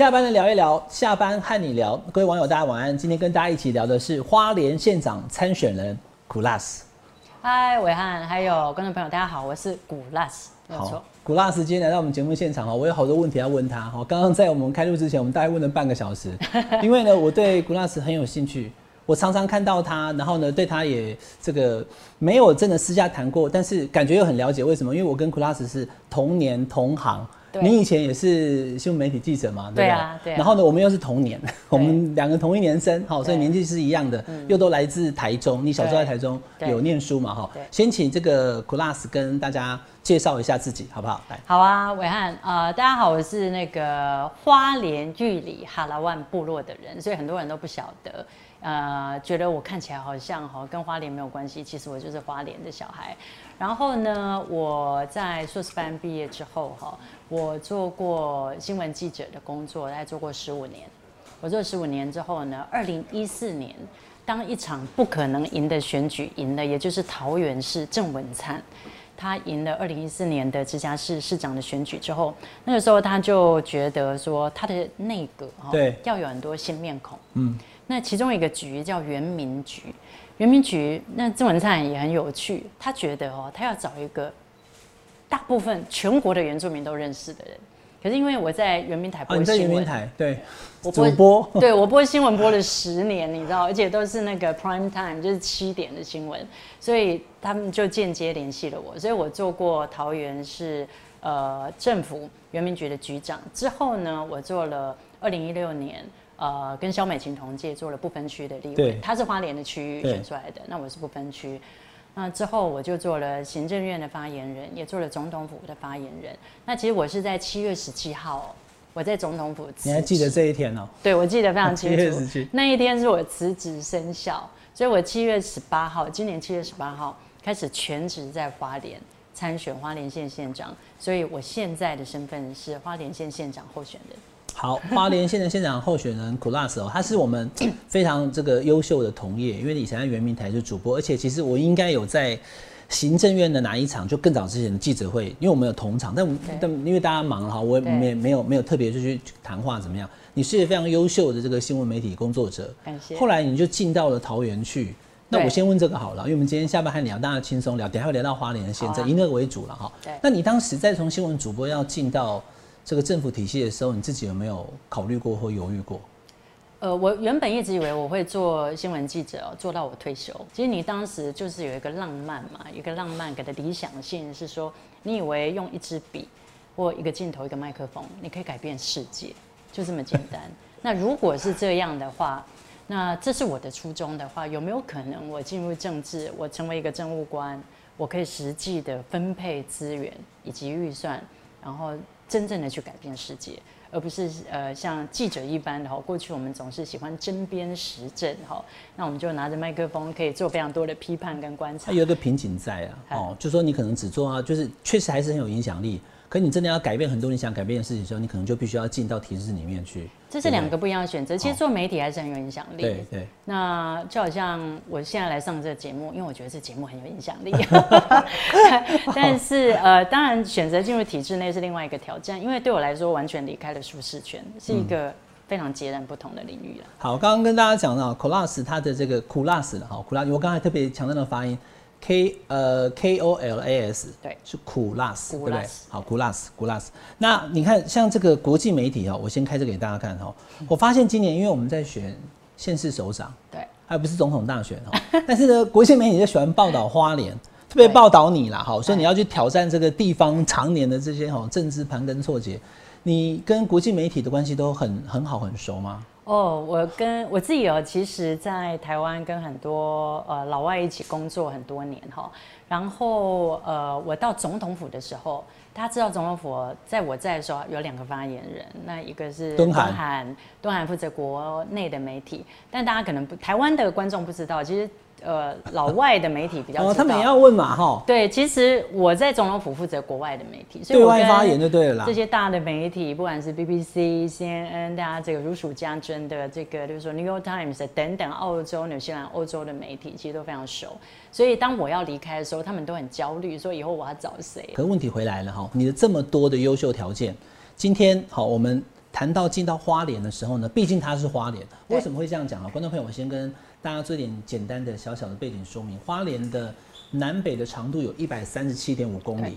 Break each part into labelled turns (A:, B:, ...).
A: 下班的聊一聊，下班和你聊，各位网友大家晚安。今天跟大家一起聊的是花莲县长参选人古拉斯。
B: 嗨，伟汉，还有观众朋友，大家好，我是古拉斯，没错。
A: 古拉斯今天来到我们节目现场哈，我有好多问题要问他哈。刚刚在我们开录之前，我们大概问了半个小时，因为呢，我对古拉斯很有兴趣。我常常看到他，然后呢，对他也这个没有真的私下谈过，但是感觉又很了解。为什么？因为我跟古拉斯是同年同行。你以前也是新闻媒体记者嘛？
B: 对啊，对。
A: 然后呢，我们又是同年，我们两个同一年生，好，所以年纪是一样的，又都来自台中。你小时候在台中有念书嘛？哈，先请这个 Class 跟大家介绍一下自己，好不好？来，
B: 好啊，伟汉，呃，大家好，我是那个花莲玉里哈拉万部落的人，所以很多人都不晓得。呃，觉得我看起来好像哈跟花莲没有关系，其实我就是花莲的小孩。然后呢，我在硕士班毕业之后哈，我做过新闻记者的工作，大概做过十五年。我做十五年之后呢，二零一四年，当一场不可能赢的选举赢了，也就是桃园市郑文灿，他赢了二零一四年的直辖市市长的选举之后，那个时候他就觉得说他的内阁哈，
A: 对，
B: 要有很多新面孔，嗯。那其中一个局叫原民局，原民局那郑文灿也很有趣，他觉得哦，他要找一个大部分全国的原住民都认识的人。可是因为我在原民台播
A: 新闻，台对，我主播，
B: 对我播新闻播了十年，你知道，而且都是那个 prime time，就是七点的新闻，所以他们就间接联系了我。所以我做过桃园市呃政府原民局的局长，之后呢，我做了二零一六年。呃，跟肖美琴同届做了不分区的立委，他是花莲的区域选出来的，那我是不分区。那之后我就做了行政院的发言人，也做了总统府的发言人。那其实我是在七月十七号，我在总统府。
A: 你还记得这一天哦？
B: 对，我记得非常清楚。那一天是我辞职生效，所以我七月十八号，今年七月十八号开始全职在花莲参选花莲县县长，所以我现在的身份是花莲县县长候选人。
A: 好，花莲县的县长候选人古拉斯哦，他是我们 非常这个优秀的同业，因为以前在圆明台是主播，而且其实我应该有在行政院的哪一场，就更早之前的记者会，因为我们有同场，但但因为大家忙哈，我没没有没有特别就去谈话怎么样？你是非常优秀的这个新闻媒体工作者，
B: 感谢。
A: 后来你就进到了桃园去，那我先问这个好了，因为我们今天下班还聊，大家轻松聊，等下会聊到花莲的县政，以那个为主了哈。
B: 对。
A: 那你当时再从新闻主播要进到。这个政府体系的时候，你自己有没有考虑过或犹豫过？
B: 呃，我原本一直以为我会做新闻记者，做到我退休。其实你当时就是有一个浪漫嘛，一个浪漫给的理想性是说，你以为用一支笔或一个镜头、一个麦克风，你可以改变世界，就这么简单。那如果是这样的话，那这是我的初衷的话，有没有可能我进入政治，我成为一个政务官，我可以实际的分配资源以及预算，然后。真正的去改变世界，而不是呃像记者一般的哈。过去我们总是喜欢针砭时政哈，那我们就拿着麦克风可以做非常多的批判跟观察。
A: 它有一个瓶颈在啊，哦，就说你可能只做啊，就是确实还是很有影响力。可你真的要改变很多你想改变的事情的时候，你可能就必须要进到体制里面去。
B: 这是两个不一样的选择。其实做媒体还是很有影响力。
A: 对对。
B: 那就好像我现在来上这个节目，因为我觉得这节目很有影响力。但是呃，当然选择进入体制内是另外一个挑战，因为对我来说完全离开了舒适圈，是一个非常截然不同的领域了。
A: 好，刚刚跟大家讲到 c o l a s 它的这个 c o l a s 的哈 c o l a s 我刚才特别强调的发音。K 呃 K O L A S
B: 对
A: 是苦辣斯对不对？好苦辣斯苦辣斯。那你看像这个国际媒体哦，我先开这给大家看哈。我发现今年因为我们在选县市首长，
B: 对，
A: 还不是总统大选哦。但是呢，国际媒体就喜欢报道花莲，特别报道你啦，哈，所以你要去挑战这个地方常年的这些哈政治盘根错节。你跟国际媒体的关系都很很好很熟吗？
B: 哦，我跟我自己哦，其实，在台湾跟很多呃老外一起工作很多年哈。然后呃，我到总统府的时候，大家知道总统府在我在的时候有两个发言人，那一个是
A: 东韩，
B: 东韩负责国内的媒体，但大家可能不台湾的观众不知道，其实。呃，老外的媒体比较哦，
A: 他们也要问嘛，哈。
B: 对，其实我在总统府负责国外的媒体，
A: 所以对外发言就对了啦。
B: 这些大的媒体，不管是 BBC、CNN，大家这个如数家珍的这个，就是说 New York Times 等等，澳洲、纽西兰、欧洲的媒体，其实都非常熟。所以当我要离开的时候，他们都很焦虑，说以后我要找谁？
A: 可问题回来了哈，你的这么多的优秀条件，今天好，我们谈到进到花莲的时候呢，毕竟它是花莲，
B: 对
A: 为什么会这样讲啊？观众朋友，我先跟大家做一点简单的小小的背景说明。花莲的南北的长度有一百三十七点五公里，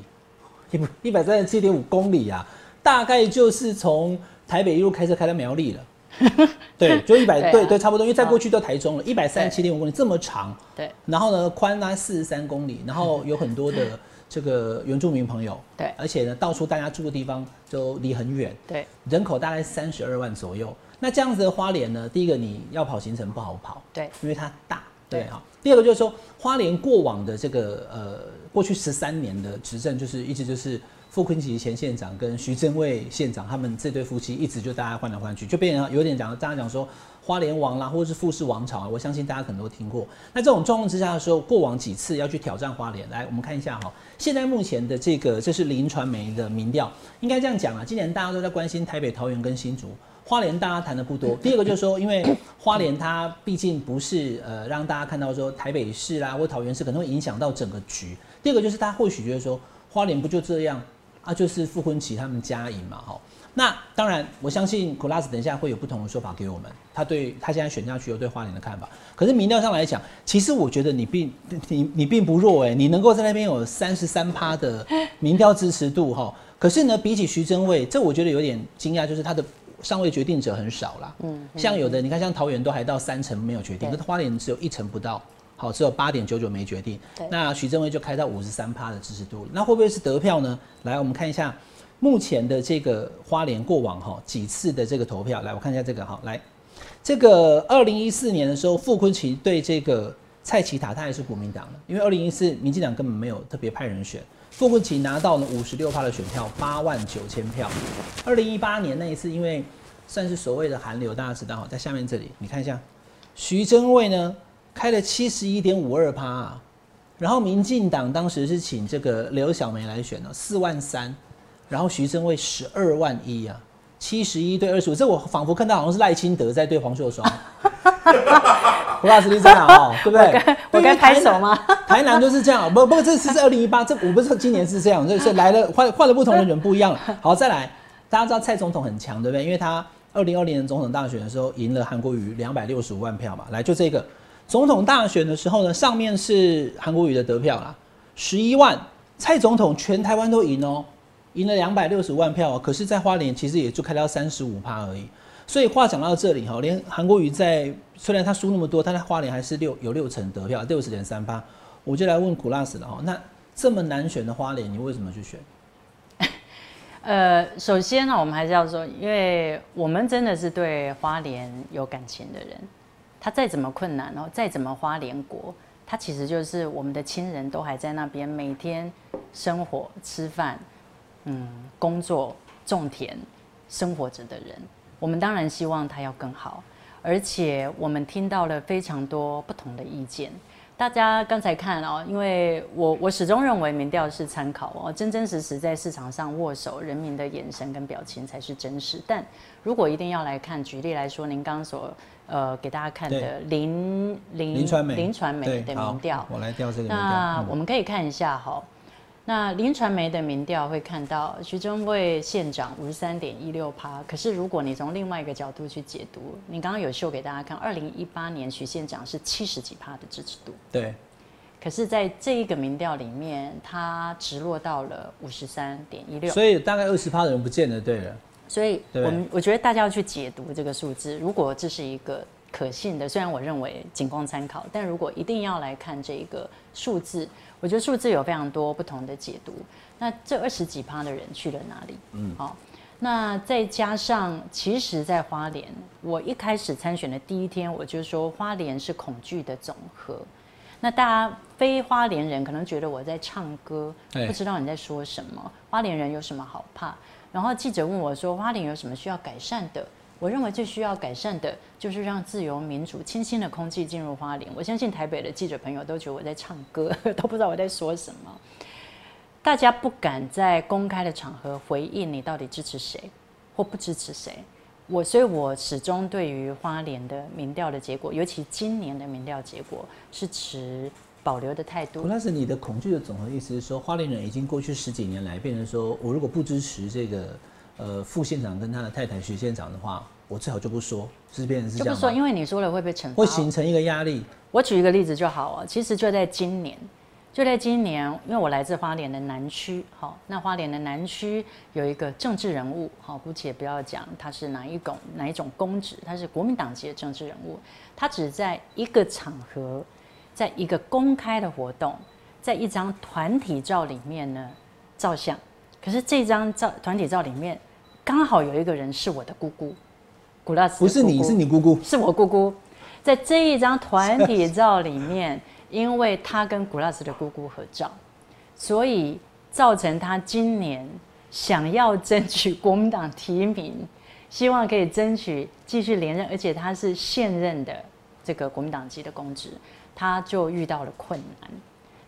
A: 一不一百三十七点五公里啊，大概就是从台北一路开车开到苗栗了。对，就一百、
B: 对啊
A: 对对，差不多，因为再过去到台中了，一百三十七点五公里这么长，
B: 对
A: 然后呢，宽呢四十三公里，然后有很多的 这个原住民朋友，
B: 对
A: 而且呢，到处大家住的地方都离很远，
B: 对
A: 人口大概三十二万左右。那这样子的花莲呢，第一个你要跑行程不好跑，
B: 对
A: 因为它大，对
B: 对
A: 哈。第二个就是说，花莲过往的这个呃，过去十三年的执政，就是一直就是傅昆萁前县长跟徐正卫县长他们这对夫妻，一直就大家换来换去，就变成有点讲大家讲说花莲王啦，或者是傅氏王朝啊，我相信大家可能都听过。那这种状况之下的时候，过往几次要去挑战花莲，来我们看一下哈，现在目前的这个这是林传媒的民调，应该这样讲啊，今年大家都在关心台北、桃园跟新竹。花莲大家谈的不多。第二个就是说，因为花莲它毕竟不是呃让大家看到说台北市啦或桃园市可能会影响到整个局。第二个就是他或许觉得说花莲不就这样啊，就是傅昆萁他们家赢嘛，哈。那当然，我相信 c l a s 等一下会有不同的说法给我们，他对他现在选下去有对花莲的看法。可是民调上来讲，其实我觉得你并你你并不弱哎、你能够在那边有三十三趴的民调支持度哈。可是呢，比起徐祯卫，这我觉得有点惊讶，就是他的上位决定者很少啦。嗯，像有的你看，像桃园都还到三成没有决定，
B: 对
A: 可是花莲只有一成不到。好，只有八点九九没决定
B: 对。
A: 那徐正威就开到五十三趴的支持度，那会不会是得票呢？来，我们看一下目前的这个花莲过往哈几次的这个投票。来，我看一下这个哈，来，这个二零一四年的时候，傅昆萁对这个蔡奇塔，他也是国民党的，因为二零一四民进党根本没有特别派人选，傅昆萁拿到了五十六趴的选票，八万九千票。二零一八年那一次，因为算是所谓的寒流，大家知道哈，在下面这里你看一下，徐祯卫呢开了七十一点五二趴啊，然后民进党当时是请这个刘小梅来选的，四万三，然后徐祯卫十二万一啊，七十一对二十五，这我仿佛看到好像是赖清德在对黄秀双。胡老师你这样哦，对不对？
B: 我该拍手吗？
A: 台南就是这样，不不，这次是二零一八，这我不是说今年是这样，就是来了换换了不同的人不一样了。好，再来，大家知道蔡总统很强，对不对？因为他二零二零年总统大选的时候赢了韩国瑜两百六十五万票嘛。来，就这个总统大选的时候呢，上面是韩国瑜的得票啦，十一万，蔡总统全台湾都赢哦，赢了两百六十五万票哦，可是，在花莲其实也就开到三十五趴而已。所以话讲到这里哈，连韩国瑜在虽然他输那么多，他在花莲还是六有六成得票，六十点三八。我就来问古拉斯了哈，那这么难选的花莲，你为什么去选？
B: 呃，首先呢，我们还是要说，因为我们真的是对花莲有感情的人，他再怎么困难哦，再怎么花莲国，他其实就是我们的亲人都还在那边每天生活、吃饭、嗯，工作、种田、生活着的人。我们当然希望他要更好，而且我们听到了非常多不同的意见。大家刚才看哦，因为我我始终认为民调是参考哦，真真实实在市场上握手，人民的眼神跟表情才是真实。但如果一定要来看，举例来说，您刚刚所呃给大家看的林林
A: 林传媒，
B: 林传媒的民调，
A: 我来调这个民调。嗯
B: 那我们可以看一下哈。那林传媒的民调会看到徐中卫县长五十三点一六趴，可是如果你从另外一个角度去解读，你刚刚有秀给大家看，二零一八年徐县长是七十几趴的支持度，
A: 对，
B: 可是在这一个民调里面，他直落到了五十三点一六，
A: 所以大概二十趴的人不见了。对了，
B: 所以我们我觉得大家要去解读这个数字，如果这是一个可信的，虽然我认为仅供参考，但如果一定要来看这个数字，我觉得数字有非常多不同的解读。那这二十几趴的人去了哪里？嗯，好、那再加上，其实，在花莲，我一开始参选的第一天，我就说花莲是恐惧的总和。那大家非花莲人可能觉得我在唱歌，不知道你在说什么。花莲人有什么好怕？然后记者问我说，花莲有什么需要改善的？我认为最需要改善的就是让自由民主、清新的空气进入花莲。我相信台北的记者朋友都觉得我在唱歌，都不知道我在说什么。大家不敢在公开的场合回应你到底支持谁或不支持谁。我所以，我始终对于花莲的民调的结果，尤其今年的民调结果，是持保留的态度。
A: 古拉斯，你的恐惧的总和意思是说，花莲人已经过去十几年来变成说，我如果不支持这个呃副县长跟他的太太徐县长的话，我最好就不说，是变成是这样吗，
B: 就不说，因为你说了会被惩罚。
A: 会形成一个压力。
B: 我举一个例子就好啊，其实就在今年，就在今年，因为我来自花莲的南区，好，那花莲的南区有一个政治人物，好，姑且不要讲他是哪一种哪一种公职，他是国民党籍的政治人物，他只在一个场合，在一个公开的活动，在一张团体照里面呢照相，可是这张照团体照里面刚好有一个人是我的姑姑，古拉斯
A: 不是你是你姑姑，
B: 是我姑姑，在这一张团体照里面，因为他跟古拉斯的姑姑合照，所以造成他今年想要争取国民党提名，希望可以争取继续连任，而且他是现任的这个国民党籍的公职，他就遇到了困难，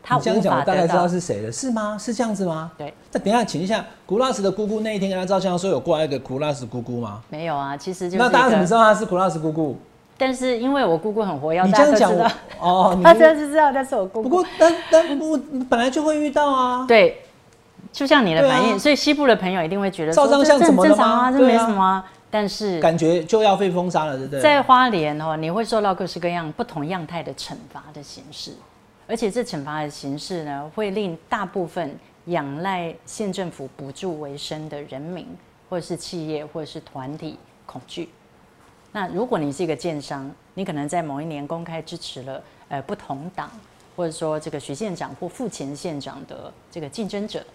B: 他
A: 你这样讲，我大概知道。是谁了，是吗？是这样子吗？
B: 对，
A: 那等一下，请一下，古拉斯的姑姑那一天跟他照相的时候，有过来一个古拉斯姑姑吗？
B: 没有啊，其实就是
A: 那大家怎么知
B: 道？
A: 他是古拉斯姑姑？
B: 但是因为我姑姑很活跃，
A: 你这样讲 哦，
B: 他
A: 真
B: 的是知道但是我姑姑。
A: 不过，但但不本来就会遇到啊。
B: 对，就像你的反应，
A: 啊
B: 所以西部的朋友一定会觉得
A: 照张相怎么了
B: 正常啊，这没什么啊。但是
A: 感觉就要被封杀了，对不对？
B: 在花莲哦，你会受到各式各样不同样态的惩罚的形式，而且这惩罚的形式呢，会令大部分仰赖县政府补助为生的人民，或者是企业，或者是团体恐惧。那如果你是一个建商，你可能在某一年公开支持了呃不同党，或者说这个徐县长或副前县长的这个竞争者，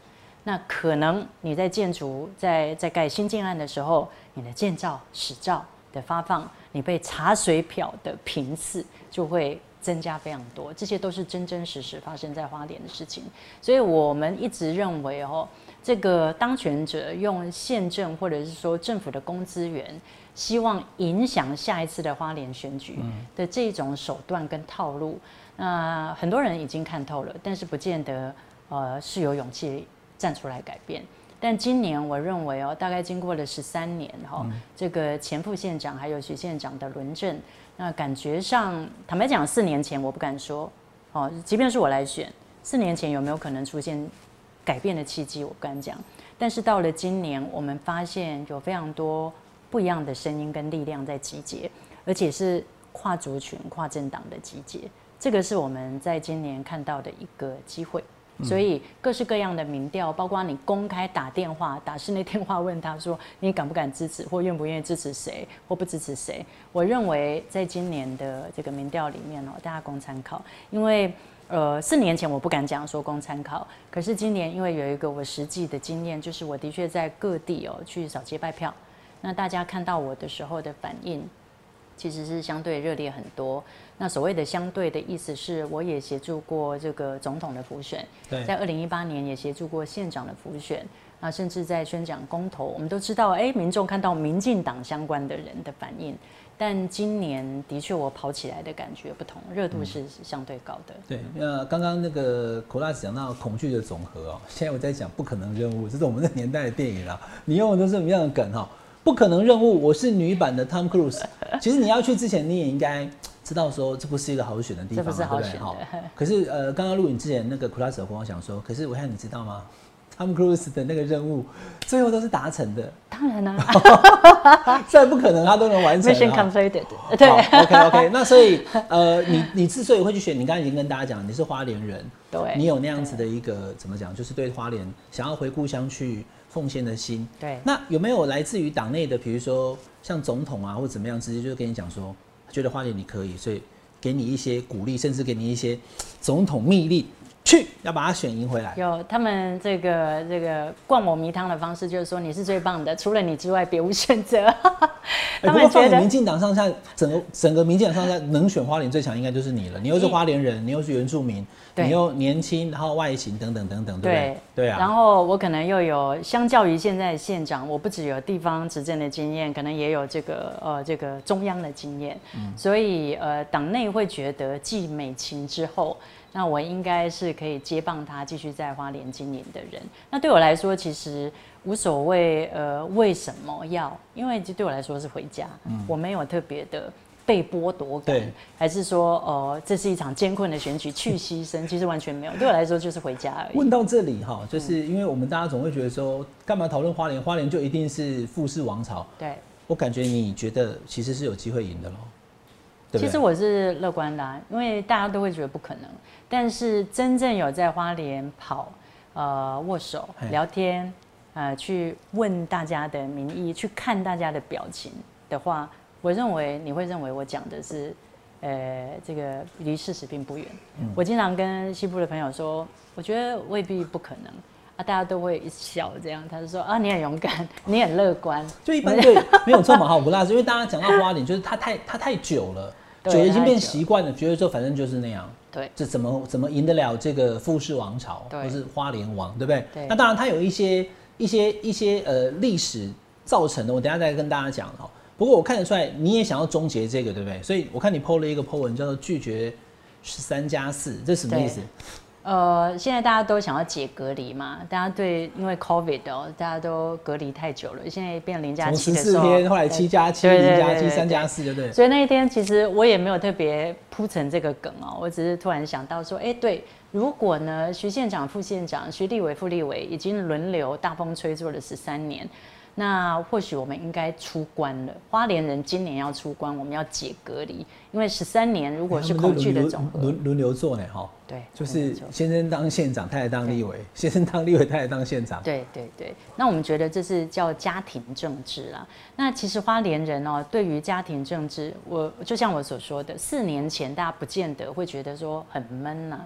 B: 那可能你在建筑在在盖新建案的时候，你的建造史照的发放，你被查水表的频次就会增加非常多，这些都是真真实实发生在花莲的事情。所以我们一直认为哦，这个当权者用宪政或者是说政府的公资源，希望影响下一次的花莲选举的这种手段跟套路，那很多人已经看透了，但是不见得呃是有勇气站出来改变。但今年我认为哦，大概经过了十三年哈、这个前副县长还有徐县长的轮政，那感觉上，坦白讲，四年前我不敢说，哦，即便是我来选，四年前有没有可能出现改变的契机，我不敢讲。但是到了今年，我们发现有非常多不一样的声音跟力量在集结，而且是跨族群、跨政党的集结。这个是我们在今年看到的一个机会。所以各式各样的民调，包括你公开打电话、打室内电话问他说你敢不敢支持，或愿不愿意支持谁，或不支持谁。我认为在今年的这个民调里面哦，大家供参考，因为呃四年前我不敢讲说供参考，可是今年因为有一个我实际的经验，就是我的确在各地哦去扫街拜票，那大家看到我的时候的反应。其实是相对热烈很多。那所谓的相对的意思是，我也协助过这个总统的辅选，在二零一八年也协助过县长的辅选，啊，甚至在宣讲公投，我们都知道，哎，民众看到民进党相关的人的反应，但今年的确我跑起来的感觉不同，热度是相对高的。
A: 对，那刚刚那个 c o l a s 讲到恐惧的总和哦，现在我在讲不可能任务，这是我们那年代的电影啊。你用的都是什么样的梗哈？不可能任务，我是女版的 Tom Cruise。其实你要去之前，你也应该知道说这不是一个好选的地方嘛，
B: 这不是好
A: 对不对？
B: 选的。
A: 好可是呃，刚刚录影之前，那个 c l a s 有跟我讲说，可是我看你知道吗？Tom Cruise 的那个任务最后都是达成的，
B: 当然啦、
A: 再不可能他都能完成啊。
B: N completed，对
A: ，OK OK，那所以呃，你你之所以会去选，你刚才已经跟大家讲，你是花莲人，
B: 对。
A: 你有那样子的一个怎么讲，就是对花莲想要回故乡去奉献的心。
B: 对。
A: 那有没有来自于党内的，比如说像总统啊，或者怎么样，直接就跟你讲说，觉得花姐你可以，所以给你一些鼓励，甚至给你一些总统密。令，去要把他选赢回来。
B: 有他们这个这个灌我迷汤的方式，就是说你是最棒的，除了你之外别无选择。
A: 哎
B: 他们觉得
A: 不过放眼民进党上下，整个整个民进党上下能选花莲最强应该就是你了。你又是花莲人，你又是原住民，你又年轻，然后外形等等等等，对不对？对啊。
B: 然后我可能又有，相较于现在的县长，我不只有地方执政的经验，可能也有这个呃这个中央的经验，
A: 嗯
B: 所以呃党内会觉得继美琴之后，那我应该是可以接棒他继续在花莲经营的人。那对我来说，其实无所谓，呃，为什么要？因为这对我来说是回家，
A: 嗯
B: 我没有特别的被剥夺感
A: 对，
B: 还是说呃这是一场艰困的选举去牺牲？其实完全没有，对我来说就是回家而已。
A: 问到这里哈，就是因为我们大家总会觉得说，干嘛讨论花莲？花莲就一定是富士王朝？
B: 对，
A: 我感觉你觉得其实是有机会赢的喽，对对？
B: 其实我是乐观的、啊，因为大家都会觉得不可能，但是真正有在花莲跑、呃握手、聊天、呃去问大家的民意、去看大家的表情的话，我认为你会认为我讲的是，呃，这个离事实并不远。
A: 嗯
B: 我经常跟西部的朋友说，我觉得未必不可能。啊，大家都会一笑，这样他就说啊，你很勇敢，你很乐观，
A: 就一般对没有错嘛，哈，不辣是因为大家讲到花莲，就是它太它太久了，
B: 对
A: 久了已经变习惯了，觉得说反正就是那样。
B: 对
A: 这怎么怎么赢得了这个富士王朝，
B: 对
A: 或是花莲王，对不对？
B: 对
A: 那当然，它有一些一些一些呃历史造成的，我等下再跟大家讲哈。不过我看得出来，你也想要终结这个，对不对？所以我看你 PO 了一个 PO 文，叫做拒绝十三加四，这什么意思？
B: 呃，现在大家都想要解隔离嘛，大家对因为 COVID 哦，大家都隔离太久了，现在变零加七的时候，
A: 天，后来七加七、零加七、三加四，对不对？
B: 所以那一天其实我也没有特别铺成这个梗哦，我只是突然想到说，哎，对，如果呢徐县长、副县长、徐立伟、副立伟已经轮流大风吹做了十三年，那或许我们应该出关了。花莲人今年要出关，我们要解隔离，因为十三年如果是恐惧的总和，
A: 轮轮流做呢，哈，
B: 对，
A: 就是先生当县长，太太当立委，先生当立委，太太当县长。
B: 对对对，那我们觉得这是叫家庭政治啦。那其实花莲人哦，对于家庭政治，我就像我所说的，四年前大家不见得会觉得说很闷呐、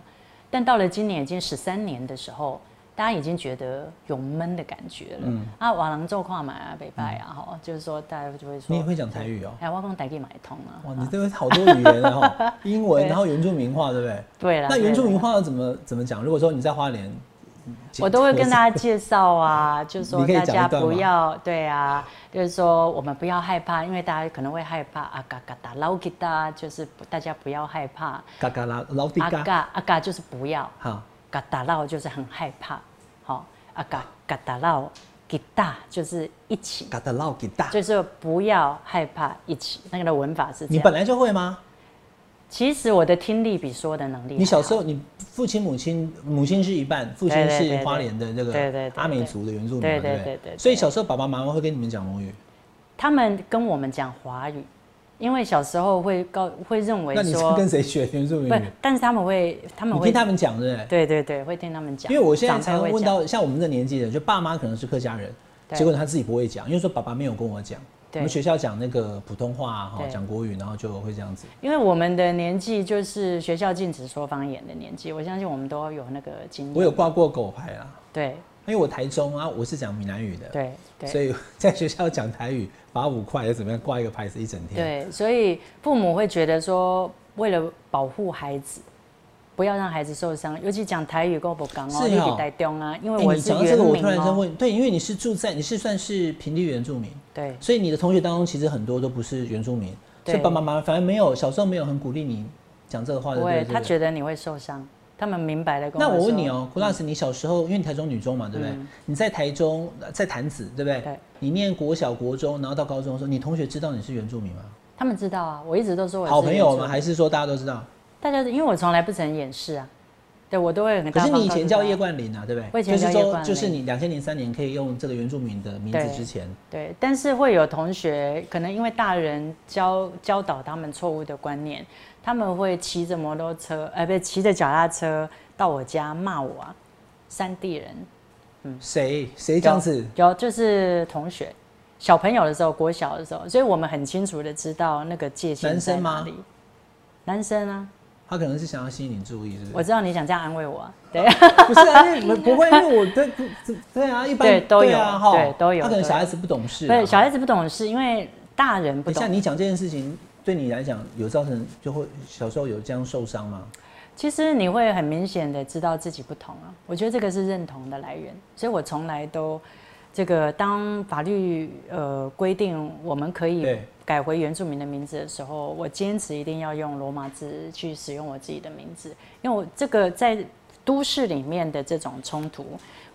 B: 但到了今年已经十三年的时候，大家已经觉得有闷的感觉了。
A: 嗯。
B: 啊，瓦郎奏跨买啊，北拜啊，哈、就是说大家就会说，
A: 你也会讲台语哦？
B: 哎，我讲台语买通啊。
A: 哇，你
B: 啊
A: 这个好多语言的哈，英文，然后原住民话，对不对？
B: 对啦，
A: 那原住民话要怎么怎么讲？如果说你在花莲，
B: 我都会跟大家介绍啊，就是说大家不要对啊，就是说我们不要害怕，因为大家可能会害怕啊嘎嘎达捞吉达，就是大家不要害怕，
A: 嘎嘎啦，老底
B: 阿
A: 嘎，
B: 嘎阿嘎就是不要，
A: 好，
B: 嘎达捞就是很害怕，好啊嘎嘎达捞吉大就是一起，
A: 嘎达老吉大。
B: 就是不要害怕一起，那个的文法是这样。
A: 你本来就会吗？
B: 其实我的听力比说的能力，
A: 你小时候，你父亲母亲，母亲是一半，父亲是花莲的那
B: 对对对
A: 个阿美族的原住民，
B: 对
A: 对对
B: 对对对？
A: 所以小时候爸爸妈妈会跟你们讲母语，
B: 他们跟我们讲华语，因为小时候会告会认为
A: 那你是
B: 说
A: 跟谁学原住民
B: 不
A: 语？，
B: 但是他们会，他们会
A: 你听他们讲，对不对？
B: 对对对，会听他们讲。
A: 因为我现在才问到像我们这年纪的，就爸妈可能是客家人，
B: 对
A: 结果他自己不会讲，因为说爸爸没有跟我讲。我
B: 对
A: 们学校讲那个普通话哈，
B: 对
A: 讲国语，然后就会这样子。
B: 因为我们的年纪就是学校禁止说方言的年纪，我相信我们都有那个经历。
A: 我有挂过狗牌啦，
B: 对
A: 因为我台中啊，我是讲闽南语的，
B: 对對
A: 所以在学校讲台语，罚五块，又怎么样挂一个牌子一整天。
B: 对，所以父母会觉得说，为了保护孩子。不要让孩子受伤，尤其讲台语跟我不讲哦，
A: 是哦
B: 台中啊，因为
A: 哎，
B: 我是
A: 你讲到这个，我。突然间问，对，因为你是住在，你是算是平地原住民，
B: 对
A: 所以你的同学当中其实很多都不是原住民，所
B: 对
A: 以爸爸妈妈反而没有小时候没有很鼓励你讲这个话，对
B: 不会，
A: 不对？
B: 他觉得你会受伤，他们明白的跟
A: 那
B: 我
A: 问你哦，郭老师，你小时候因为你台中女中嘛，对不对？你在台中，在潭子，对不对？
B: 对
A: 你念国小、国中，然后到高中的时候，你同学知道你是原住民吗？
B: 他们知道啊，我一直都说我是
A: 好朋友吗？还是说大家都知道？
B: 大家因为我从来不曾掩饰啊，对我都会很
A: 可是你以前叫叶冠霖啊，对不对？
B: 我以前
A: 就是说，
B: 叫叶冠霖
A: 就是你两千零三年可以用这个原住民的名字之前，
B: 对，但是会有同学可能因为大人教教导他们错误的观念，他们会骑着摩托车，呃，不是骑着脚踏车到我家骂我啊，山地人嗯
A: 谁谁这样子？
B: 有就是同学。小朋友的时候，国小的时候，所以我们很清楚的知道那个界限
A: 男生吗
B: 在哪里。男生啊，
A: 他可能是想要吸引你注意，是不是？
B: 我知道你想这样安慰我啊，对，
A: 不是啊，因为不会，因为我对对啊，一般
B: 对都有对都有
A: 他可能小孩子不懂事
B: 对，小孩子不懂事，因为大人不懂。
A: 像你讲这件事情，对你来讲有造成就会小时候有这样受伤吗？
B: 其实你会很明显的知道自己不同啊，我觉得这个是认同的来源，所以我从来都这个当法律呃规定我们可以
A: 对
B: 改回原住民的名字的时候，我坚持一定要用罗马字去使用我自己的名字，因为我这个在都市里面的这种冲突，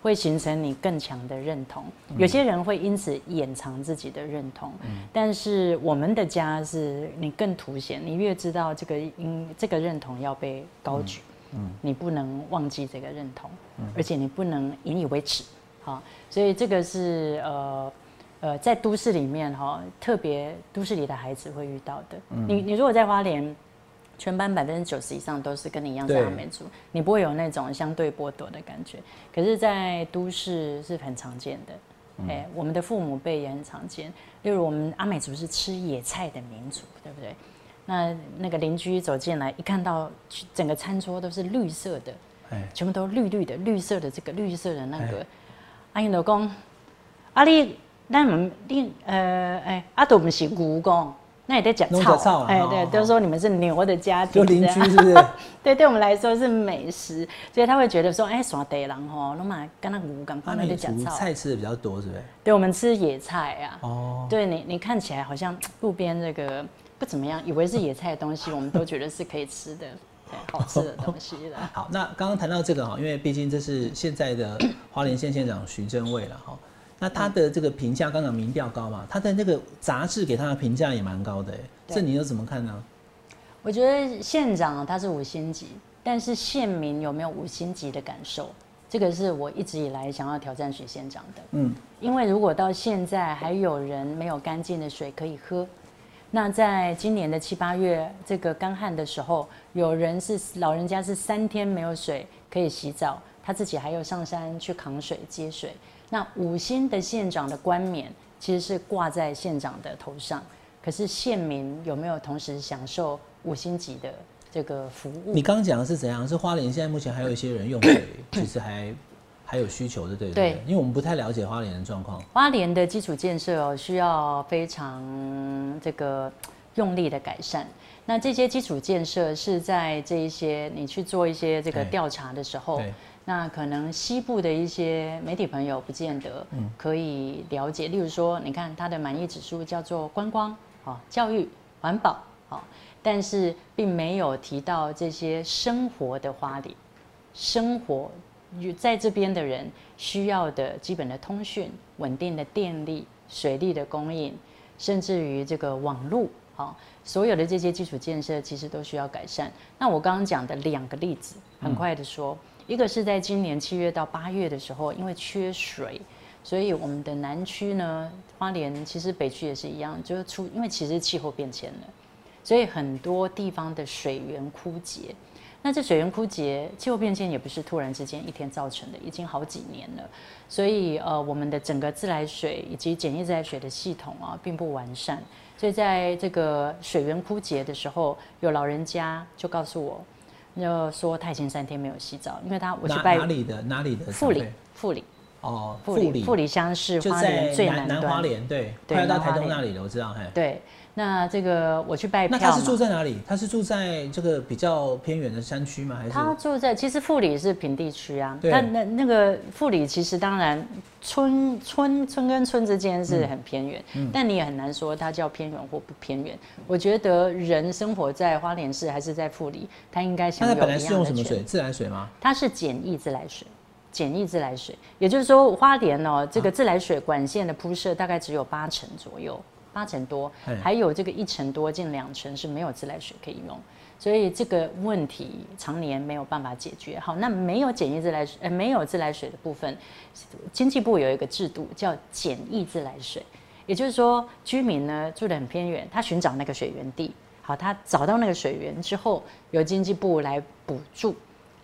B: 会形成你更强的认同。有些人会因此掩藏自己的认同，但是我们的家是你更凸显，你越知道这个因这个认同要被高举，嗯你不能忘记这个认同，而且你不能引以为耻。好，所以这个是呃呃，在都市里面哈，特别都市里的孩子会遇到的。你你如果在花莲。全班百分之九十以上都是跟你一样是阿美族，你不会有那种相对剥夺的感觉。可是，在都市是很常见的，哎，我们的父母辈也很常见。例如，我们阿美族是吃野菜的民族，对不对？那那个邻居走进来，一看到整个餐桌都是绿色的，哎，全部都绿绿的，绿色的这个绿色的那个，阿英老公，阿丽，那我们另呃，哎，阿斗我们是蜈蚣。那也得讲
A: 草，
B: 哎，对，都说你们是牛的家庭，
A: 就邻居是不是？
B: 对，对我们来说是美食，所以他会觉得说，哎，耍地狼吼，那么跟那五感，
A: 那得讲草，菜吃的比较多，是不是？
B: 对，我们吃野菜啊。哦，对你，你看起来好像路边这个不怎么样，以为是野菜的东西，我们都觉得是可以吃的，对，好吃的东西了。
A: 好，那刚刚谈到这个哈，因为毕竟这是现在的花莲县县长徐正伟了哈。那他的这个评价，刚刚民调高嘛？他的那个杂志给他的评价也蛮高的，这你又怎么看呢？
B: 我觉得县长他是五星级，但是县民有没有五星级的感受？这个是我一直以来想要挑战许县长的。嗯，因为如果到现在还有人没有干净的水可以喝，那在今年的七八月这个干旱的时候，有人是老人家是三天没有水可以洗澡，他自己还有上山去扛水接水。那五星的县长的冠冕其实是挂在县长的头上，可是县民有没有同时享受五星级的这个服务？
A: 你刚刚讲的是怎样？是花莲现在目前还有一些人用水，其实还还有需求的，对不对？对，因为我们不太了解花莲的状况。
B: 花莲的基础建设哦，需要非常这个用力的改善。那这些基础建设是在这一些你去做一些这个调查的时候。那可能西部的一些媒体朋友不见得可以了解，例如说，你看它的满意指数叫做观光、啊教育、环保，好，但是并没有提到这些生活的花里，生活在这边的人需要的基本的通讯、稳定的电力、水利的供应，甚至于这个网络，好，所有的这些基础建设其实都需要改善。那我刚刚讲的两个例子，很快的说。一个是在今年七月到八月的时候，因为缺水，所以我们的南区呢，花莲其实北区也是一样，就是出因为其实气候变迁了，所以很多地方的水源枯竭。那这水源枯竭，气候变迁也不是突然之间一天造成的，已经好几年了。所以呃，我们的整个自来水以及简易自来水的系统啊，并不完善。所以在这个水源枯竭的时候，有老人家就告诉我。就说他已经三天没有洗澡，因为他我去拜
A: 哪里的哪里的
B: 富里富里
A: 哦富里
B: 富里乡是花莲最南
A: 端，南花莲对，快要到台东那里了，我知道嘿。
B: 对，那这个我去拜
A: 票，那他是住在哪里？他是住在这个比较偏远的山区吗？还是
B: 他住在其实富里是平地区啊，那那那个富里其实当然。村村村跟村之间是很偏远，但你也很难说它叫偏远或不偏远。我觉得人生活在花莲市还是在富里，他应该享有一样的
A: 是用什么水？自来水吗？
B: 它是简易自来水，简易自来水。也就是说，花莲哦，这个自来水管线的铺设大概只有八成左右，八成多，还有这个一成多，近两成是没有自来水可以用。所以这个问题常年没有办法解决。好，那没有简易自来水，呃，没有自来水的部分，经济部有一个制度叫简易自来水，也就是说，居民呢住得很偏远，他寻找那个水源地，好，他找到那个水源之后，由经济部来补助，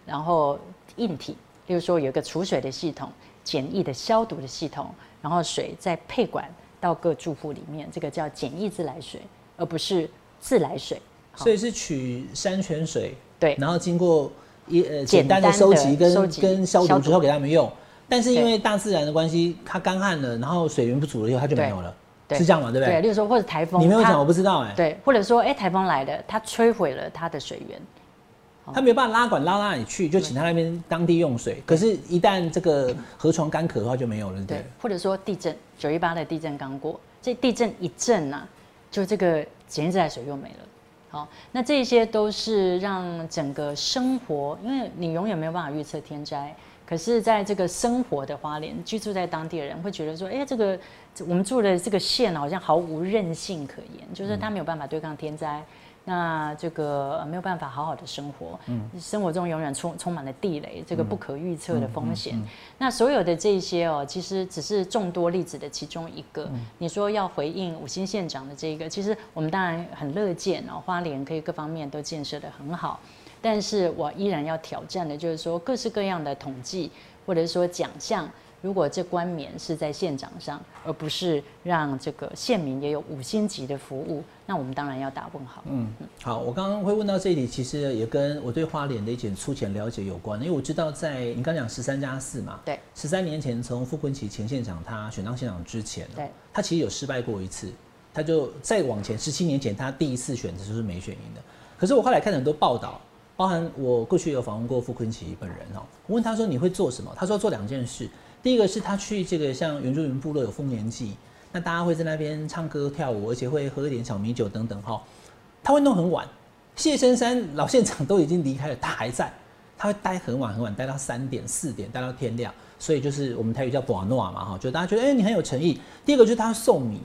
B: 然后硬体，例如说有一个储水的系统、简易的消毒的系统，然后水再配管到各住户里面，这个叫简易自来水，而不是自来水。
A: 所以是取山泉水，
B: 对，
A: 然后经过一呃简单的收集跟跟消毒之后给他们用，但是因为大自然的关系，它干旱了，然后水源不足了以后，它就没有了，是这样嘛？对不对？
B: 对，例如说或者台风，
A: 你没有讲我不知道哎，
B: 对，或者说哎台风来了，它摧毁了它的水源，
A: 它没有办法拉管拉到那里去，就请他那边当地用水，可是，一旦这个河床干渴的话就没有了，对。
B: 或者说地震，九一八的地震刚过，这地震一震呐，就这个简易自来水又没了。好，那这些都是让整个生活，因为你永远没有办法预测天灾。可是，在这个生活的花莲，居住在当地的人会觉得说，哎，这个我们住的这个县好像毫无韧性可言，就是他没有办法对抗天灾。那这个没有办法好好的生活，嗯，生活中永远充充满了地雷，这个不可预测的风险。那所有的这些哦，其实只是众多例子的其中一个。你说要回应五星县长的这个，其实我们当然很乐见哦，花莲可以各方面都建设的很好，但是我依然要挑战的就是说各式各样的统计或者说奖项。如果这冠冕是在县长上，而不是让这个县民也有五星级的服务，那我们当然要打问号。
A: 嗯，好，我刚刚会问到这里，其实也跟我对花莲的一点粗浅了解有关，因为我知道在你刚讲十三加四嘛，
B: 对，
A: 十三年前从傅昆萁前县长他选当县长之前，
B: 对，
A: 他其实有失败过一次，他就再往前十七年前他第一次选的时候是没选赢的，可是我后来看很多报道，包含我过去有访问过傅昆萁本人哦，我问他说你会做什么，他说做两件事。第一个是他去这个像原住民部落有丰年祭，那大家会在那边唱歌跳舞，而且会喝一点小米酒等等哈。他会弄很晚，谢深山老县长都已经离开了，他还在，他会待很晚很晚，待到三点四点，待到天亮。所以就是我们台语叫“寡诺”嘛哈，就大家觉得哎你很有诚意。第二个就是他送米，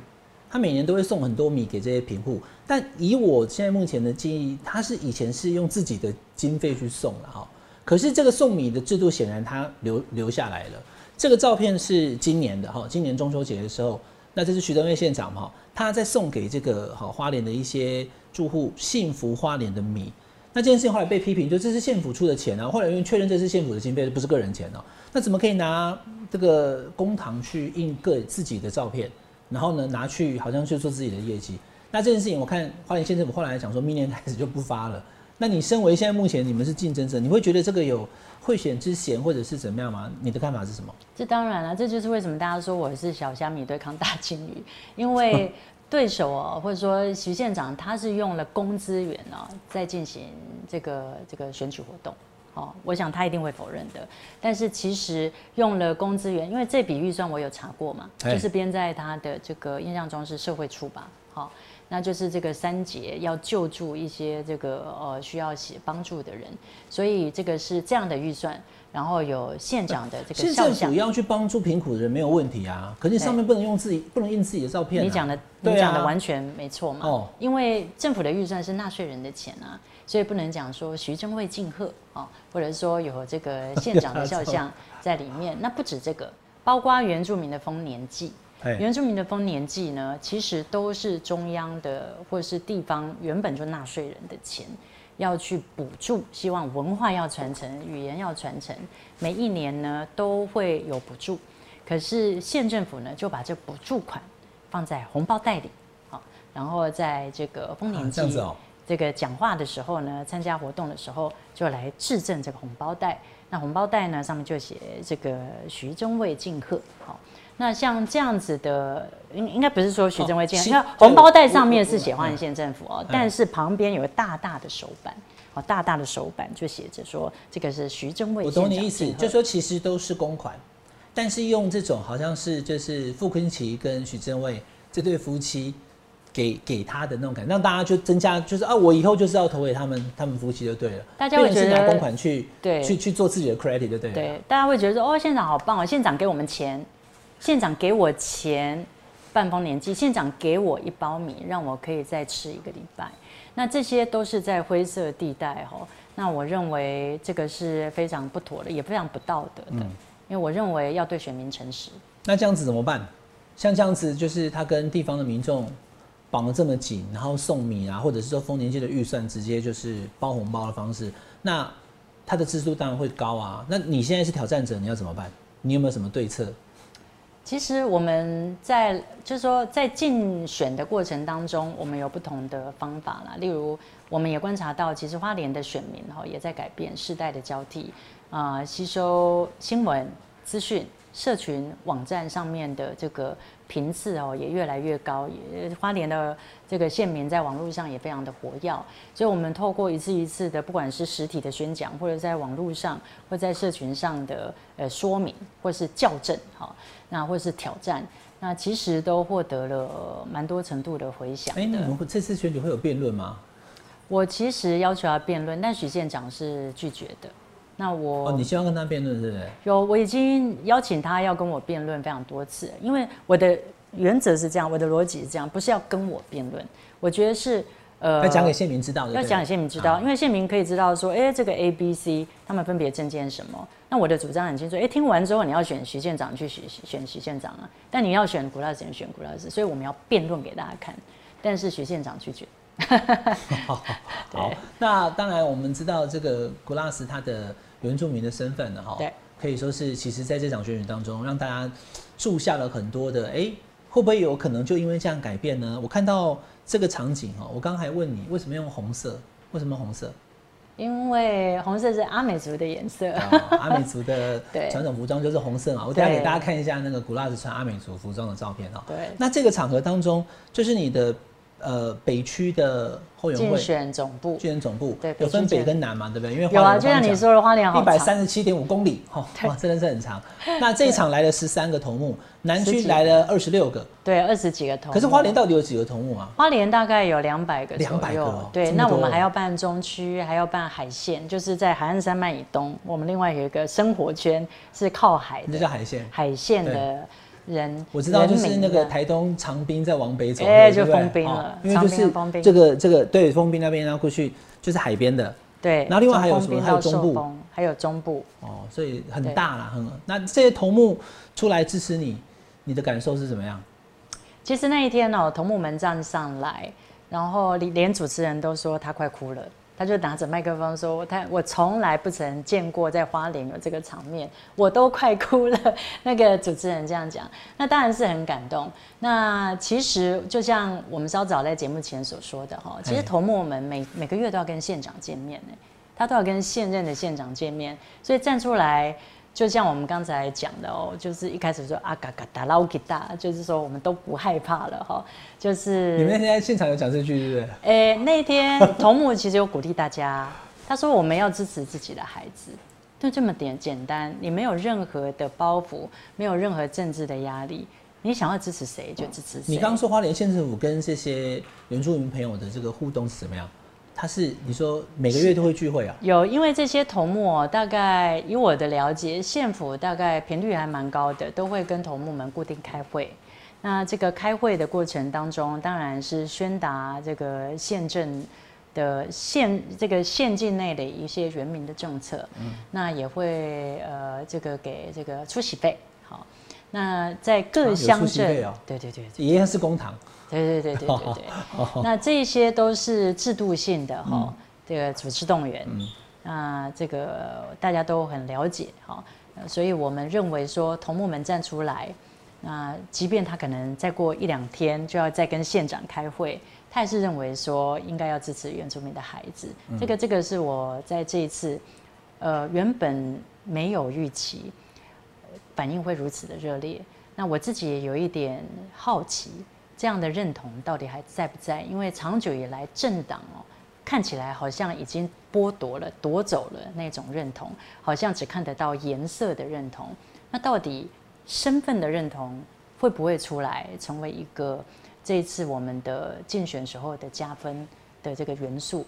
A: 他每年都会送很多米给这些贫户，但以我现在目前的建议，他是以前是用自己的经费去送了哈。可是这个送米的制度显然他留留下来了。这个照片是今年的哈，今年中秋节的时候，那这是徐德威县长哈，他在送给这个哈花莲的一些住户幸福花莲的米。那这件事情后来被批评，就这是县府出的钱啊，后来因为确认这是县府的经费，不是个人钱哦，那怎么可以拿这个公堂去印个自己的照片，然后呢拿去好像去做自己的业绩？那这件事情我看花莲县政府后来讲说，明年开始就不发了。那你身为现在目前你们是竞争者，你会觉得这个有？会选之嫌或者是怎么样吗？你的看法是什么？
B: 这当然了，这就是为什么大家说我是小虾米对抗大金鱼，因为对手哦，或者说徐县长他是用了公资源哦，在进行这个这个选举活动，哦，我想他一定会否认的。但是其实用了公资源，因为这笔预算我有查过嘛，就是编在他的这个印象中是社会处吧，好。那就是这个三节要救助一些这个呃需要写帮助的人，所以这个是这样的预算，然后有县长的这个。
A: 县政府要去帮助贫苦的人没有问题啊，可是上面不能用自己，不能印自己的照片。
B: 你讲的，你讲的完全没错嘛。哦。因为政府的预算是纳税人的钱啊，所以不能讲说徐正惠敬贺啊，或者说有这个县长的 肖像在里面。那不止这个，包括原住民的丰年祭。原住民的丰年祭呢，其实都是中央的或者是地方原本就纳税人的钱，要去补助，希望文化要传承，语言要传承，每一年呢都会有补助。可是县政府呢就把这补助款放在红包袋里，好，然后在这个丰年祭这个讲话的时候呢，参加活动的时候就来质证这个红包袋。那红包袋呢上面就写这个徐中卫敬贺，好。那像这样子的，应应该不是说徐正威建，你看红包袋上面是写花莲县政府哦，但是旁边有个大大的手板，哦，大大的手板就写着说这个是徐正卫。
A: 我懂你意思，就说其实都是公款，但是用这种好像是就是傅昆奇跟徐正卫这对夫妻给给他的那种感觉，让大家就增加就是啊，我以后就是要投给他们，他们夫妻就对了。
B: 大家会觉得
A: 拿公款去对去去做自己的 credit 就对了。
B: 对，大家会觉得说哦，县长好棒哦，县长给我们钱。县长给我钱办丰年祭，县长给我一包米，让我可以再吃一个礼拜。那这些都是在灰色地带哈。那我认为这个是非常不妥的，也非常不道德的。因为我认为要对选民诚实。
A: 那这样子怎么办？像这样子，就是他跟地方的民众绑得这么紧，然后送米啊，或者是说丰年祭的预算直接就是包红包的方式，那他的支出当然会高啊。那你现在是挑战者，你要怎么办？你有没有什么对策？
B: 其实我们在就是说，在竞选的过程当中，我们有不同的方法啦。例如，我们也观察到，其实花莲的选民哈也在改变世代的交替啊，吸收新闻资讯。社群网站上面的这个频次哦，也越来越高。也花莲的这个县民在网络上也非常的活跃，所以我们透过一次一次的，不管是实体的宣讲，或者在网络上，或在社群上的呃说明，或是校正，哈，那或是挑战，那其实都获得了蛮多程度的回响。
A: 哎，你们这次选举会有辩论吗？
B: 我其实要求要辩论，但许县长是拒绝的。那我
A: 哦，你希望跟他辩论，是不是？
B: 有，我已经邀请他要跟我辩论非常多次，因为我的原则是这样，我的逻辑是这样，不是要跟我辩论，我觉得是呃
A: 要讲给县民知道的，
B: 要讲给县民知道，
A: 啊
B: 因为县民可以知道说，哎、这个 A、B、C 他们分别证件什么。那我的主张很清楚，哎、听完之后你要选徐县长去选选徐县长啊，但你要选古拉斯，你选古拉斯，所以我们要辩论给大家看。但是徐县长拒绝，
A: 好，那当然我们知道这个古拉斯他的原住民的身份了，哈，
B: 对，
A: 可以说是其实在这场选举当中，让大家注下了很多的，哎、会不会有可能就因为这样改变呢？我看到这个场景哦，我刚刚还问你为什么用红色？为什么红色？
B: 因为红色是阿美族的颜色。
A: 啊 阿美族的
B: 对
A: 传统服装就是红色嘛。我等一下给大家看一下那个古拉斯穿阿美族服装的照片哦。
B: 对
A: 那这个场合当中，就是你的呃北区的后援
B: 竞
A: 会
B: 选总部
A: 竞选总部
B: 对
A: 有分北跟南嘛，对不对？因为
B: 有啊，就像你说的，花莲好
A: 一百三十七点五公里，哦，哇，真的是很长。那这一场来了十三个头目，南区来了二十六个，
B: 对，二十几个头。
A: 可是花莲到底有几个头目啊？
B: 花莲大概有两百个左右
A: ，200个哦
B: 对，那我们还要办中区，还要办海线，就是在海岸山脉以东，我们另外有一个生活圈是靠海
A: 那
B: 的
A: 叫海线。
B: 海线的人，
A: 我知道，就是那个台东长滨在往北走，
B: 哎就封冰了
A: 哦因为就是这个这个对封冰那边，然后过去就是海边的
B: 对，
A: 然后另外还有什么？还有中部？
B: 还有中部，
A: 哦，所以很大啦，很。那这些头目出来支持你，你的感受是怎么样？
B: 其实那一天哦，头目们站上来，然后连连主持人都说他快哭了。他就拿着麦克风说：“他我从来不曾见过在花莲有这个场面，我都快哭了。”那个主持人这样讲，那当然是很感动。那其实就像我们稍早在节目前所说的哈，其实
A: 哎
B: 头目们每每个月都要跟县长见面呢，他都要跟现任的县长见面，所以站出来。就像我们刚才讲的哦，就是一开始说啊嘎嘎达拉乌吉达，就是说我们都不害怕了哈，就是
A: 你们那天在现场有讲这句，是不对？
B: 诶，那天 头目其实有鼓励大家，他说我们要支持自己的孩子，就这么点简单，你没有任何的包袱，没有任何政治的压力，你想要支持谁就支持谁。
A: 你刚刚说花莲县政府跟这些原住民朋友的这个互动是怎么样？他是你说每个月都会聚会啊？
B: 有，因为这些头目哦，大概以我的了解，县府大概频率还蛮高的，都会跟头目们固定开会。那这个开会的过程当中，当然是宣达这个县政的县这个县境内的一些人民的政策，嗯那也会呃这个给这个出席费。好，那在
A: 啊
B: 各
A: 有
B: 乡镇，
A: 哦
B: 对对对
A: 一样是公堂，
B: 对对对对对对。那这些都是制度性的哈，这个组织动员，那这个大家都很了解哈，呃所以我们认为说头目们站出来，那即便他可能再过一两天就要再跟县长开会，他也是认为说应该要支持原住民的孩子。这个这个是我在这一次，呃，原本没有预期，呃反应会如此的热烈。那我自己也有一点好奇，这样的认同到底还在不在？因为长久以来政党哦，看起来好像已经剥夺了、夺走了那种认同，好像只看得到颜色的认同。那到底身份的认同会不会出来，成为一个这一次我们的竞选时候的加分的这个元素？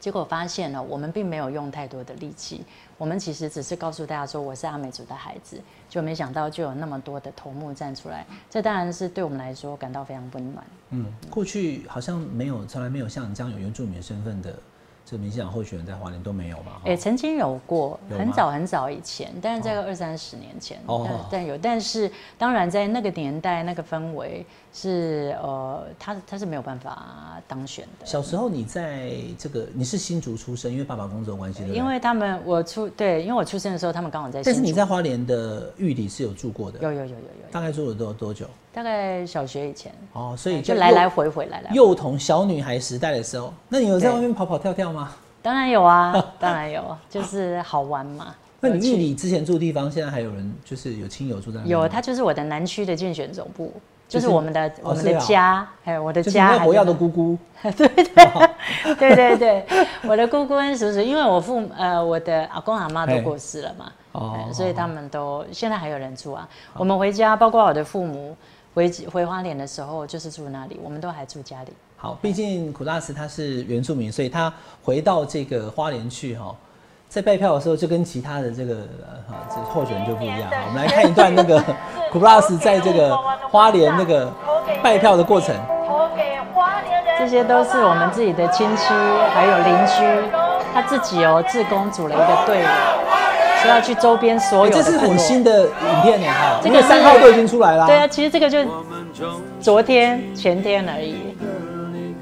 B: 结果发现呢，我们并没有用太多的力气，我们其实只是告诉大家说我是阿美族的孩子，就没想到就有那么多的头目站出来，这当然是对我们来说感到非常温暖。
A: 嗯，过去好像没有，从来没有像你这样有原住民身份的这个民进党候选人在花莲都没有嘛？
B: 哎、
A: 哈
B: 曾经有过，
A: 有
B: 很早很早以前，但是在二三十年前，
A: 哦
B: 但但有，但是当然在那个年代那个氛围是呃，他他是没有办法当选的。
A: 小时候你在这个你是新竹出生，因为爸爸工作的关系，
B: 因为他们我出对，因为我出生的时候，他们刚好在新竹。
A: 但是你在花莲的玉里是有住过的，
B: 有有有有有，
A: 大概住了多多久？
B: 大概小学以前，
A: 哦，所以
B: 就
A: 在
B: 来来回回来来回。
A: 幼童小女孩时代的时候，那你有在外面跑跑跳跳吗？
B: 当然有啊，当然有，就是好玩嘛。
A: 那你
B: 有趣。
A: 玉里之前住的地方，现在还有人就是有亲友住在吗？
B: 有，他就是我的南区的竞选总部，
A: 就
B: 就是是我们的我们的家，还有我的
A: 就是
B: 家还在
A: 那。火药的姑姑，
B: 对对对对，我的姑姑跟叔叔，因为我父母呃我的阿公阿妈都
A: 嘿。
B: 过世了嘛，
A: 哦
B: 呃所以他们都现在还有人住啊。我们回家，包括我的父母回回花莲的时候，就是住那里，我们都还住家里。
A: 好，毕竟苦大斯他是原住民，所以他回到这个花莲去哈，在拜票的时候就跟其他的这个呃哈这候选人就不一样。好我们来看一段那个 苦大斯在这个花莲那个拜票的过程。
C: 投给花莲人，
B: 这些都是我们自己的亲戚，还有邻居，他自己哦自工组了一个队伍，说要去周边所
A: 有这是很新的影片呢哈，
B: 这个
A: 三号都已经出来了。
B: 对啊，其实这个就昨天前天而已，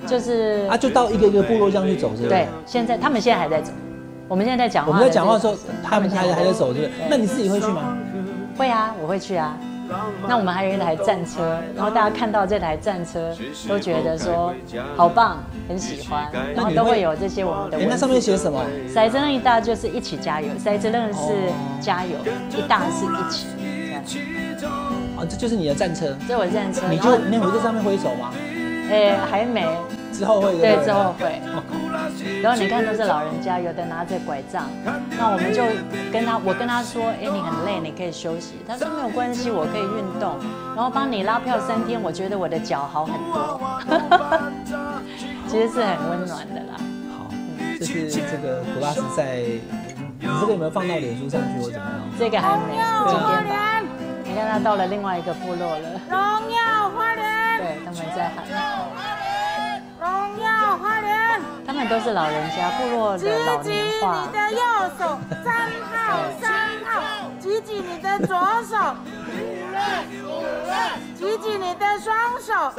B: 就是
A: 啊，就到一个一个部落这样去走，是不是？
B: 对，现在他们现在还在走，我们现在在讲话，
A: 我们在讲话的时候，他们
B: 现
A: 还还在走，是不是？那你自己会去吗？
B: 会啊，我会去啊。那我们还有一台战车，然后大家看到这台战车都觉得说好棒，很喜欢，然后都会有这些我们的
A: 哎，
B: 文字。
A: 那上面写什么？
B: 骰子那一大就是一起加油，骰子任是加油，一大是一起。这样
A: 啊，这就是你的战车，
B: 这我战车，
A: 你就你会在上面挥手吗？
B: 哎还没，
A: 之后会
B: 对
A: 不
B: 之后会。然后你看都是老人家，有的拿着拐杖，那我们就跟他，我跟他说，哎，你很累，你可以休息。他说没有关系，我可以运动，然后帮你拉票三天，我觉得我的脚好很多。其实是很温暖的啦。
A: 好，这是这个古拉斯在，你这个有没有放到脸书上去或怎么样？
B: 这个还没，今天吧。你看他到了另外一个部落了，
C: 荣耀花莲，
B: 对，他们在喊，
C: 荣耀花莲，
B: 他们都是老人家，部落
C: 举
B: 的老
C: 起
B: 年化
C: 你。的右手，三号三号，举起你的左手，举起你的双手，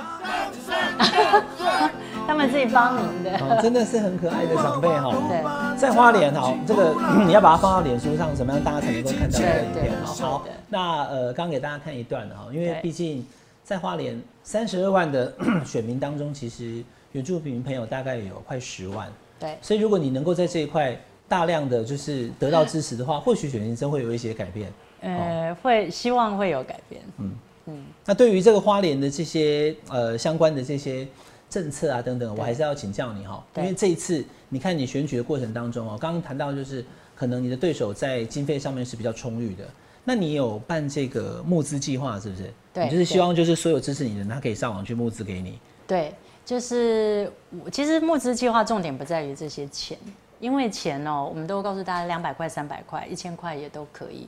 B: 他们自己帮您的。
A: 哦，真的是很可爱的长辈哈。
B: 对，
A: 在花莲哈，这个你要把它放到脸书上，怎么样大家才能够看到这个影片哈？好，那呃，刚给大家看一段哈，因为
B: 对
A: 毕竟在花莲三十二万的 选民当中，其实原住民朋友大概有快十万，
B: 对，
A: 所以如果你能够在这一块大量的就是得到支持的话，或许选民真会有一些改变。
B: 呃，会希望会有改变。嗯。
A: 嗯那对于这个花莲的这些呃相关的这些政策啊等等，我还是要请教你哈，因
B: 对
A: 为这一次你看你选举的过程当中哦，刚刚谈到就是可能你的对手在经费上面是比较充裕的，那你有办这个募资计划是不是？
B: 对
A: 你就是希望就是所有支持你的人，他可以上网去募资给你。
B: 对，就是我其实募资计划重点不在于这些钱，因为钱哦，我们都告诉大家两百块、三百块、一千块也都可以。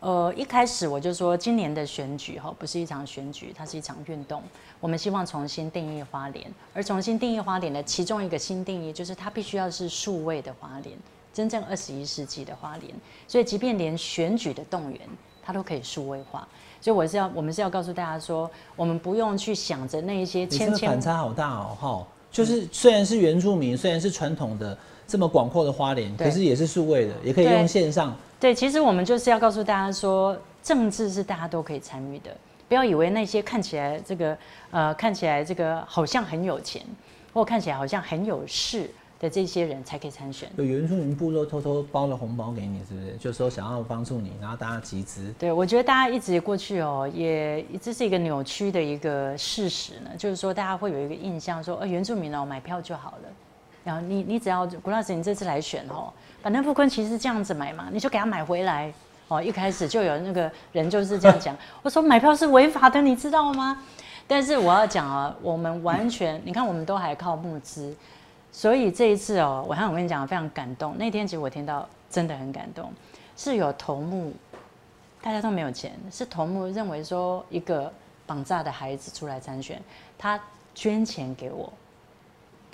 B: 呃，一开始我就说，今年的选举哈，不是一场选举，它是一场运动。我们希望重新定义花莲，而重新定义花莲的其中一个新定义，就是它必须要是数位的花莲，真正二十一世纪的花莲。所以，即便连选举的动员，它都可以数位化。所以，我是要，我们是要告诉大家说，我们不用去想着那一些千千
A: 个反差好大哦，哈，就是虽然是原住民，虽然是传统的这么广阔的花莲，可是也是数位的，也可以用线上。
B: 对，其实我们就是要告诉大家说，政治是大家都可以参与的，不要以为那些看起来这个呃看起来这个好像很有钱，或看起来好像很有势的这些人才可以参选。
A: 有原住民部落偷偷包了红包给你，是不是？就说想要帮助你，然后大家集资。
B: 对，我觉得大家一直过去哦，也这是一个扭曲的一个事实呢，就是说大家会有一个印象说，呃，原住民哦买票就好了，然后你你只要古老师你这次来选哦，反正傅坤其实是这样子买嘛，你就给他买回来哦，一开始就有那个人就是这样讲，我说买票是违法的，你知道吗？但是我要讲啊，我们完全，你看我们都还靠募资，所以这一次哦，我还我跟你讲非常感动，那天其实我听到真的很感动，是有头目。大家都没有钱，是头目认为说一个绑架的孩子出来参选，他捐钱给我，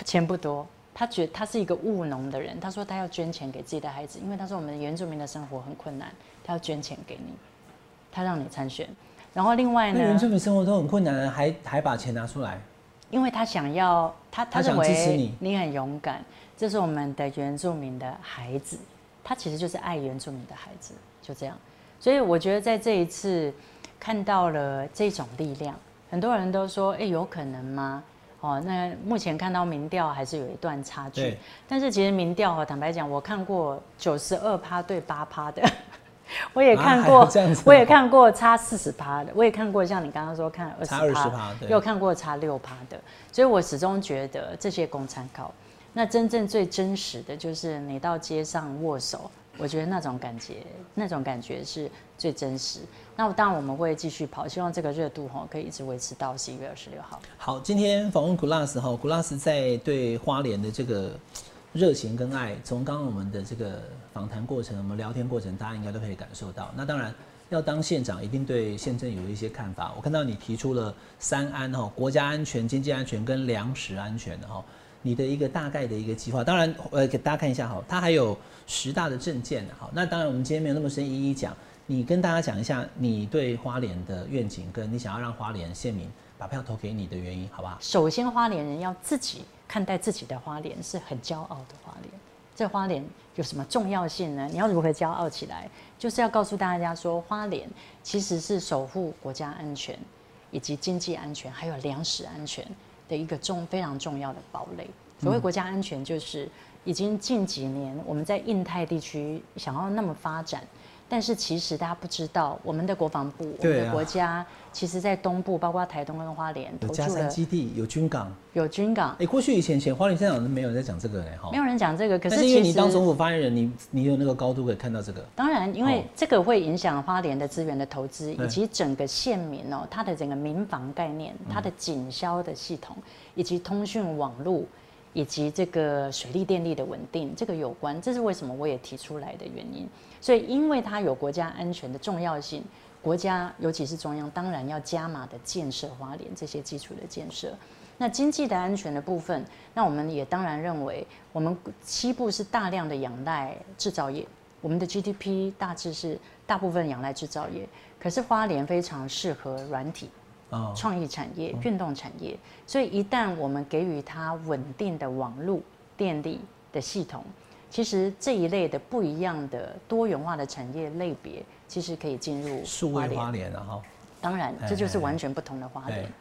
B: 钱不多，他觉得他是一个务农的人，他说他要捐钱给自己的孩子，因为他说我们原住民的生活很困难，他要捐钱给你，他让你参选，然后另外
A: 呢原住，民生活都很困难，还还把钱拿出来，
B: 因为他想要他他认为你很勇敢，这是我们的原住民的孩子，他其实就是爱原住民的孩子，就这样。所以我觉得在这一次看到了这种力量，很多人都说，哎、有可能吗？哦，那目前看到民调还是有一段差距
A: 对，
B: 但是其实民调哈，坦白讲，我看过九十二趴对八趴的，我也看过，
A: 有这样子
B: 我也看过差四十趴的，我也看过像你刚刚说看二十
A: 差20%对
B: 也有看过差六趴的，所以我始终觉得这些供参考。那真正最真实的就是你到街上握手，我觉得那种感觉，那种感觉是最真实。那当然我们会继续跑，希望这个热度哈可以一直维持到十一月二十六号。
A: 好，今天访问 Glass 哈，Glass 在对花莲的这个热情跟爱，从刚刚我们的这个访谈过程，我们聊天过程，大家应该都可以感受到。那当然。要当县长，一定对县政有一些看法。我看到你提出了三安哈，国家安全、经济安全跟粮食安全的哈，你的一个大概的一个计划。当然，呃，给大家看一下哈，它还有十大的证件哈。那当然，我们今天没有那么深一一讲，你跟大家讲一下你对花莲的愿景，跟你想要让花莲县民把票投给你的原因，好不好？
B: 首先，花莲人要自己看待自己的花莲是很骄傲的花莲。这花莲有什么重要性呢？你要如何骄傲起来？就是要告诉大家说，花莲其实是守护国家安全，以及经济安全，还有粮食安全的一个重非常重要的堡垒。所谓国家安全，就是已经近几年我们在印太地区想要那么发展。但是其实大家不知道，我们的国防部，我们的国家，其实在东部，包括台东跟花莲，
A: 有加山基地，有军港，
B: 有军港。
A: 哎，过去以前前花莲县长都没有人在讲这个嘞，哈，
B: 没有人讲这个。可
A: 是因为你当总府发言人，你你有那个高度可以看到这个。
B: 当然，因为这个会影响花莲的资源的投资，以及整个县民哦，它的整个民防概念，它的警消的系统，以及通讯网络，以及这个水利电力的稳定，这个有关。这是为什么我也提出来的原因。所以，因为它有国家安全的重要性，国家尤其是中央，当然要加码的建设花莲这些基础的建设。那经济的安全的部分，那我们也当然认为，我们西部是大量的仰赖制造业，我们的 GDP 大致是大部分仰赖制造业。可是花莲非常适合软体、创意产业、运动产业。所以一旦我们给予它稳定的网络、电力的系统。其实这一类的不一样的多元化的产业类别，其实可以进入
A: 数位花莲了哈。
B: 当然，这就是完全不同的花莲。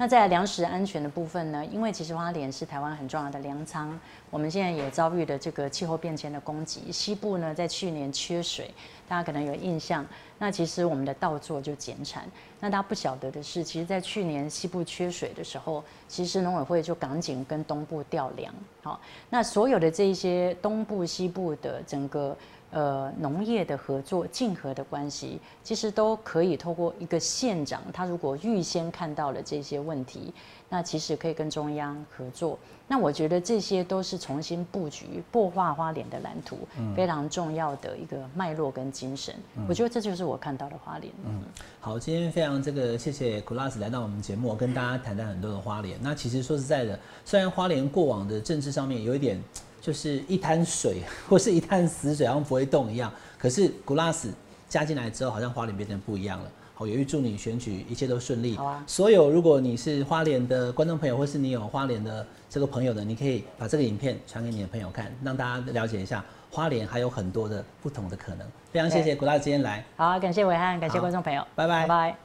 B: 那在粮食安全的部分呢？因为其实花莲是台湾很重要的粮仓，我们现在也遭遇了这个气候变迁的攻击。西部呢，在去年缺水，大家可能有印象。那其实我们的稻作就减产。那大家不晓得的是，其实，在去年西部缺水的时候，其实农委会就赶紧跟东部调粮。好，那所有的这一些东部、西部的整个。呃，农业的合作、竞合的关系，其实都可以透过一个县长，他如果预先看到了这些问题，那其实可以跟中央合作。那我觉得这些都是重新布局、擘画花莲的蓝图，非常重要的一个脉络跟精神。我觉得这就是我看到的花莲。嗯，
A: 好，今天非常这个谢谢 Glass 来到我们节目，跟大家谈谈很多的花莲。那其实说实在的，虽然花莲过往的政治上面有一点。就是一滩水 或是一滩死水，好像不会动一样。可是古拉斯加进来之后，好像花莲变成不一样了。好，也预祝你选举一切都顺利。
B: 好啊。
A: 所有如果你是花莲的观众朋友，或是你有花莲的这个朋友的，你可以把这个影片传给你的朋友看，让大家了解一下花莲还有很多的不同的可能。非常谢谢古拉斯今天来。
B: 好，感谢伟汉，感谢观众朋友，
A: 拜拜
B: 拜。